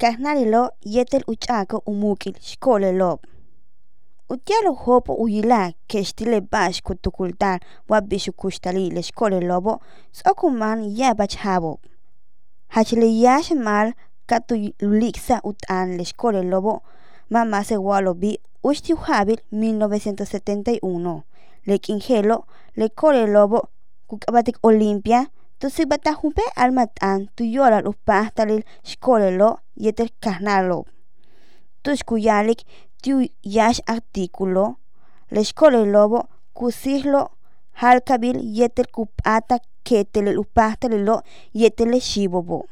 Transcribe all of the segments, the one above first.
Kahnarilo yetel uchako umukil shkolelo. Utialo hopo uyila keshtile bash kutukultar wabishu kushtali le shkolelo sokuman yabach habo. Hachle yash mal katu luliksa utan le shkolelo mama se walo bi ushti habil 1971 le kingelo le korelobo kukabatik olimpia tusibata humpe almatan tu yora upahtalil shkolelo yeter kahnalo. Tushkuyalik tiu yash artículo le shkolelobo kusihlo halkabil yeter kupata ketele upahtalilo yetele shibobo.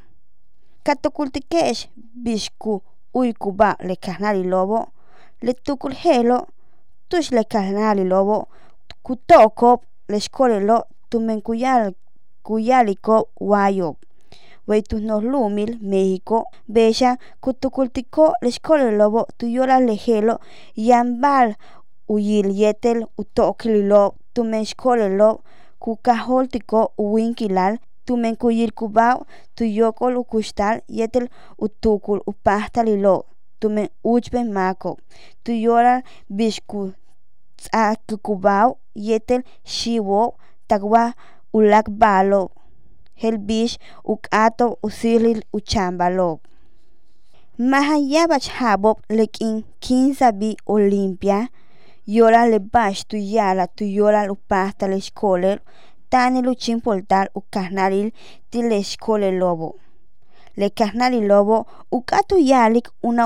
Katokultikesh bishku uykuba le kahnalilobo le tukul helo tush le kahnalilobo kutokop le shkolelo tumen kuyal kuyaliko wayo weitus lumil México. Besha kutukultiko le shkolelo tuyola lejelo yambal uyil yetel utokililo tumen shkolelo kukaholtiko uwinkilal tumen kuyil kubao tuyokol ukushtal yetel utukul upahtalilo tumen uchben mako tuyola bishku tz'akukubao yetel shiwo takwa ulak balo helbish ukato usilil uchambalo mahayabach habop lekin kinsabi olimpia yola le bash tu yala tu yola upahta le shkoler tani luchin poltal ukahnaril ti le shkoler lobo le kahnali lobo ukatu yalik una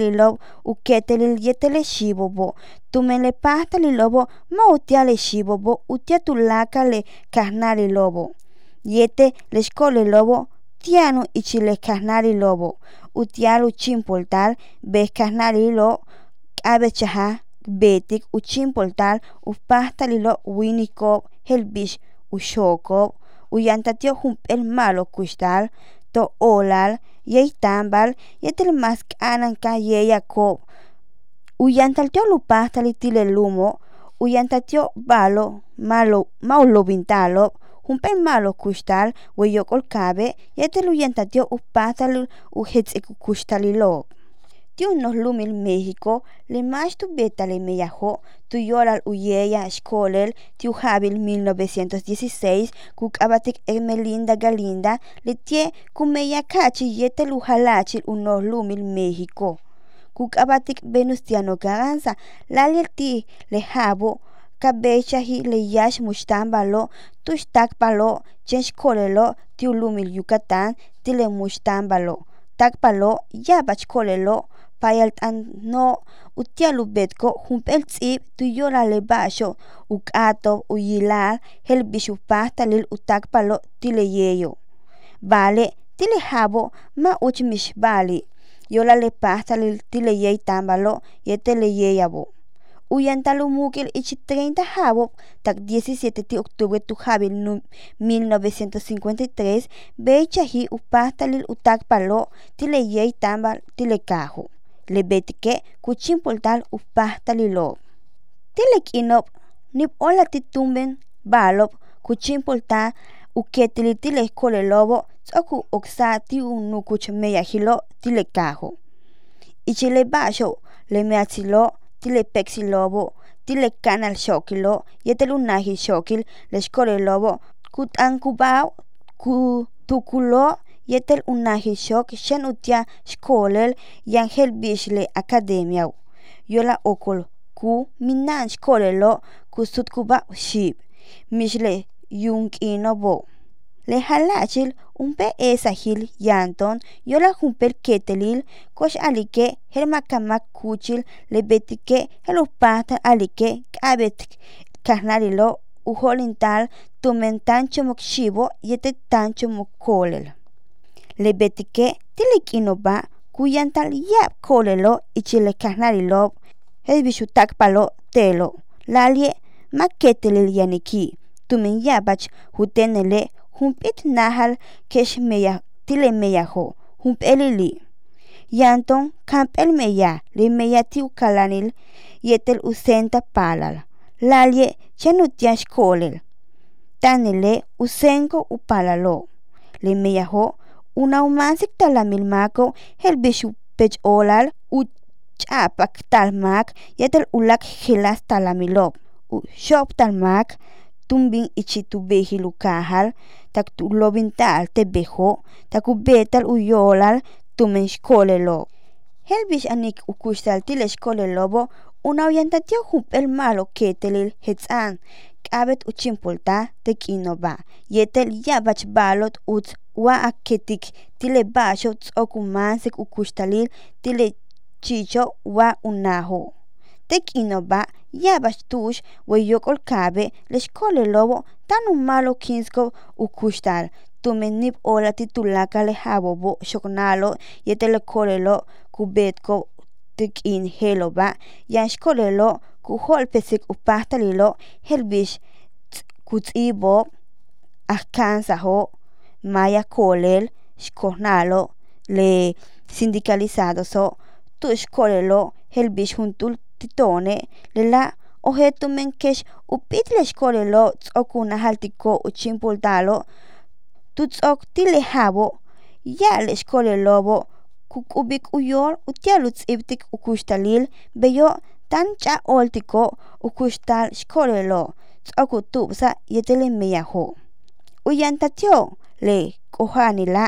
li lobo uketelil yetele shibobo tumen le pahta li lobo ma utia le shibobo utia tulaka le kahnali lobo. Yete le shkoler lobo tiano ichile lobo. Utialu chimpoltal beskahnalilo k'abechaja betik uchimpoltal upahtalilo winikob helbish uxokob uyantatio jump'el malo kuxtal to olal yeitambal yetel mas k'anan ka yeyakob uyantaltio lupahtali tilelumo uyantatio balo malo maulobintalo jump'el malo kuxtal weyokol kabe yetel uyantatio kuxtalilo tiu nos lumil México le mash tu beta le meyajo tu yoral uyeya shkolel tiu habil 1916 kukabatik Emelinda Galinda le tie kumeya kachi yetel ujalachil unos lumil México. Kukabatik Venustiano Carranza laliel ti le jabo kabechahi le yash mushtambalo tushtakpalo chen shkolelo tiu lumil Yucatán tile mushtambalo takpalo yabach payalt'an no utialu betko jump'el tz'ib tuyola le ba'xo uk'atob uyilal helbix upajtalil utakpalo tile yeyo vale tile ma uch mix bali yola le pajtalil tile yey tambalo yetele yeyabo uyantalu mukil ich 30 jabo tak 17 de octubre tu jabil 1953 beichahi upajtalil utakpalo tile yey tambal tile le betike kuchimpoltal upahtalilo. Tile kinop nip ola titumben balop kuchimpolta uketili tile kole lobo tsoku oksa ti unukuch meyahilo tile kajo. Ichile basho le meatzilo tile pexi lobo tile canal shokilo yetel unahi shokil le shkole lobo kutankubao ku tukulo yetel unahi shok shen utia shkolel yangel bishle academia yola okol ku minan shkolelo kusut kuba shib mishle yung inobo le halachil umpe esahil yanton yola humpel ketelil kosh alike hel makamak kuchil le betike hel upata alike kabet kahnalilo uholintal tumen tancho mokshibo yete tancho mokolel le betike tilikinoba kuyantal yap kolelo ichile kahnalilo hel bishutakpalo telo. Lalie maketelil yaniki tumen yabach hutenele humpit nahal kesh meya tile meyaho humpelili yanton kampel meya le meya tiu kalanil yetel usenta palal. Lalie chanutiash kolel. Tanele usenko upalalo. Le meyaho Unaumansik talamilmako helbishu pech olal u ch'apak talmak yetel ulak hilas talamilop. U shop talmak tumbin ichi tu behilu kahal tak tu lobintal te bejo tak u betal u yolal tumen shkolelo. Helbish anik u kustal til shkolelobo una orientación el malo ketelil hetzan k'abet uchimpulta tek'inoba yetel yabach balot utz uan akitik tilepaxoh tzokomansik ocoxtalil tilechichoh uan onajoh. Tequinoba yaba ixtux ueyocolcabeh lexcolelobo ta nomalo ocoxtal tomeh nip ola titulacah helo ba. Yetelcolelo cubetcoh tiquingeloba yan ixcolelo cojolpetzic opahtalilo helbix cotz'ibob ahcantzajo maya kolel xkojnalo le sindicalizadoso tuxkolelo helbix juntul titone lela ojetu menkex upitle xkolelo tz'okuna jaltiko uchimpultalo tutz'ok tilejabo yale xkolelobo kuk'ubik uyol utial utz'ibtik ukuxtalil beyo tan ch'a oltiko ukuxtal xkolelo tz'ok utubsa yetele meyajo uyantatio le k'ojanila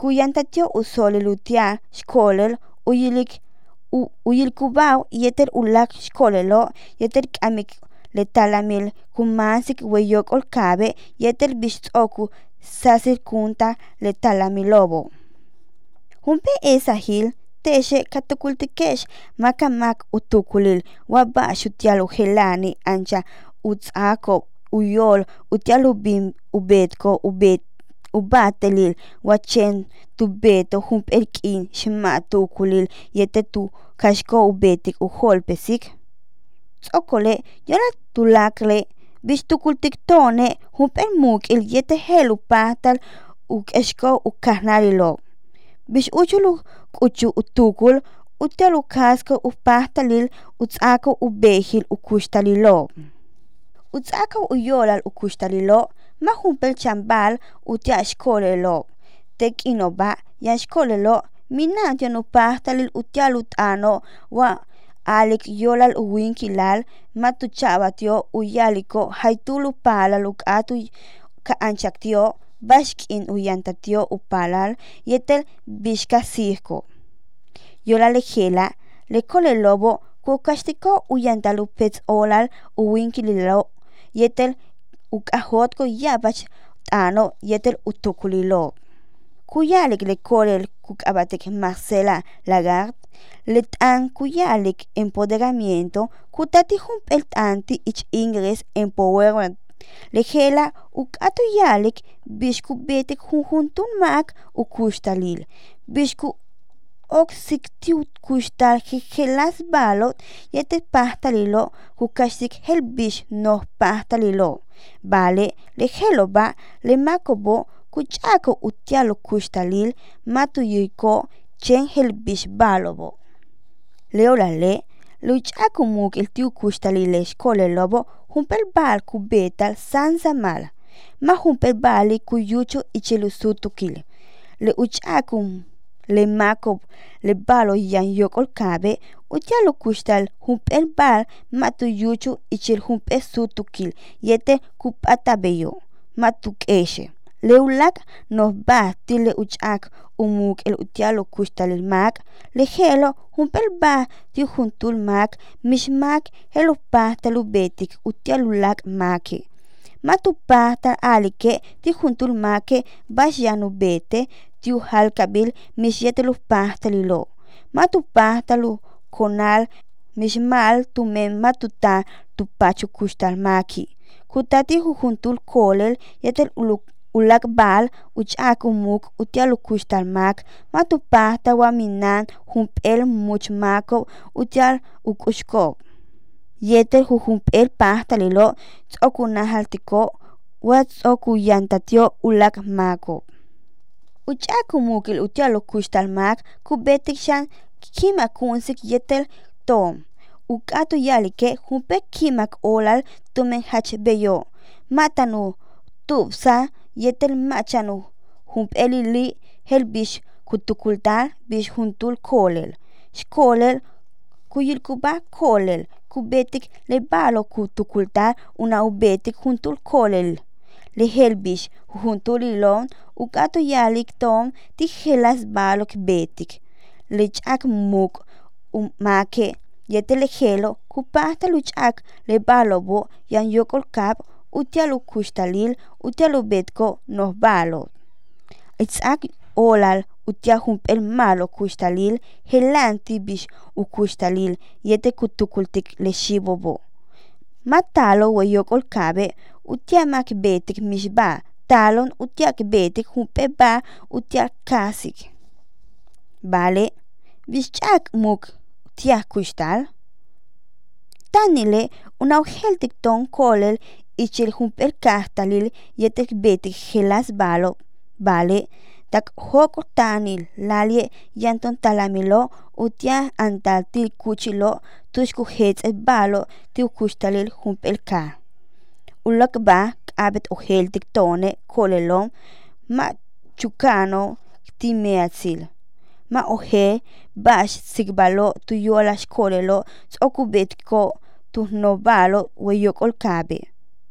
kuyantatio usolil utial xkolel uyilik uyilkubaw yeter ulak xkolelo yeter k'amik letalamil kumansik weyok'ol kabe yeter bix tz'oku sasir kunta letalamilobo Humpe esahil texe katukultikex makamak utukulil waba xutial ujelani ancha utz'ako uyol utial ubetko ubet ubatalil wachen tu beto jump erkin shema tukulil yete tu kashko ubetik uholpesik. Tsokole yora tulakle bishtukultik tone jump el muk il yete hel upatal u eshko ukahnalilo. Bish uchulu kuchu u utelu kasko upahtalil utsako ubehil ukushtalilo. Utsako uyolal ukushtalilo. ma chambal utia shkole lo. Tek ino ba, ya shkole lo, mina tia no wa alik yolal uwinkilal kilal ma uyaliko haitulu pala luk atu kaanchak tio uyanta tio upalal yetel bishka sihko. Yola lejela, lekole lobo kukashtiko uyanta olal uwinkililo yetel uk'ajotko yabach t'ano yetel utukulilo kuyalik lekolel kuk'abatek Marcela Lagarde let'an kuyalik empoderamiento kutati jump'el t'anti ich ingres empowerment lejela uk'atu yalik biex kubetek junjuntun mak ukuxtalil. Biex ku oksik kuxtal jejelas balot yete pahtalilo kukaxtik hel biex noh pahtalilo vale lejelo ba le makobo kuch'ako utialo kuxtalil matuyiko chen hel biex balobo leolale luch'ako muk il tiu kuxtalil xkole lobo humpel bal kubetal sansa mala ma humpel bali kuyucho ichilusutukil le uch'akum le makob le balo yan yokol kabe utialo kushtal humpel bal matuyucho ichil humpe sutukil yete kupata beyo matukeshe leulak nos ba tile uchak umuk el utialo kushtal el mak lejelo humpel ba ti juntul mak mishmak helo pa talubetik utialulak make matupahta alike ti juntul make bashanu bete tiu halkabil mishyetelu pahtalilo matupahtalu conal mismal tu konal mixmal tumempa tuta tupachu kuxtalmaki kutati jujuntul kolel yetel uluk ulakbal uchakumuk utialukuxtalmak matupaj tawaminan junp'el muchmakob utial ukuxkob yetel jujunp'el paj talilo' tz'okunajaltiko' wa tz'okuyantatio' ulak makob uch'akumukil utialukuxtalmak kub'etik xan kimakunsik yetel tom uk'atu yalike jumpe kimak olal tumen hach beyo matanu tubsa yetel machanu jump'elili hel bish kutukultal bish juntul kolel. Shkolel kuyilkuba kolel kubetik le balo kutukultal una ubetik juntul kolel. Le helbish juntul ilon ukato yalik tom ti helas balok betik. lechak muk umake yetelejelo kupasta luchak lebalobo yan yokolkap utialu kushtalil utialu betko noh balo. Itzak olal utia humpel malo kushtalil helanti u kustalil yete kutukultik le shibo bo. Matalo weyokol kabe utia mak betik misba, talon utiak betik humpe ba utiak kasik. Vale, bishak muk tia kustal. Tanile una uheltik ton kolel ichil humpel kastalil yetek betik helas balo. Vale, tak hoko tanil lalie yanton talamilo utia antaltil kuchilo tushku hets e balo tiu kustalil humpel ka. Ulak ba abet uheltik tone kolelom ma chukano timeatsil. Ma ohe bash sigbalo tu yolas kolelo okubetko tu no balo weyokol kabe.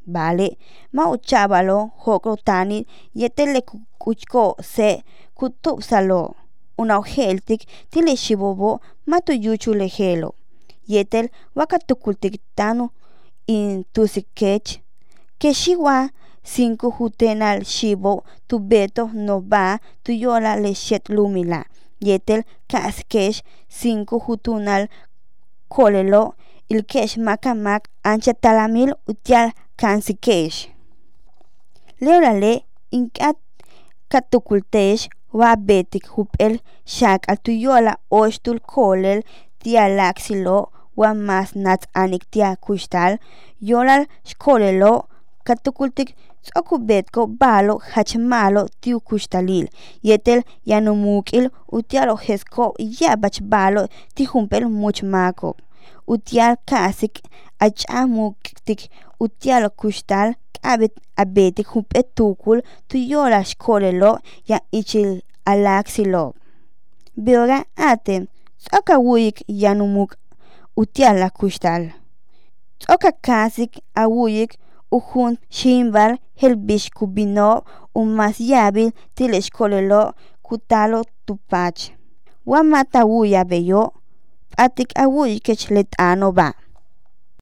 Vale, ma uchabalo hoko tani yetele kuchko se kutupsalo. Una oheltik tile shibobo matu yuchu lehelo. Yetel wakatukultik tanu in tusikech. Keshiwa cinco hutenal shibo tu beto no ba tu yola le shet lumila. Yetel kaskesh cinco hutunal kolelo il kesh makamak ancha talamil utial kansikesh. Leorale inkat katukultesh wa betik hupel shak al tuyola oshtul kolel tia laxilo wa mas nat anik tia kustal yolal shkolelo katukultik tzo'okubetko balo hachmalo tiukuxtalil yetel yanomukil utialojesko yabach balo tijumpel muchmako utial kasik ach'amuktik utial kuxtal k'abet abetik junp'ee tukul tuyolaxkolelo yan ichil alaksilo. Biora aten tz'okawiyik yanumuk utiala kuxtal. Tz'oka kasik awiyik ujun shimbal helbish kubino umas yabil tilesh kolelo kutalo tupach. Wamata wuya beyo, atik awuy kech letano ba.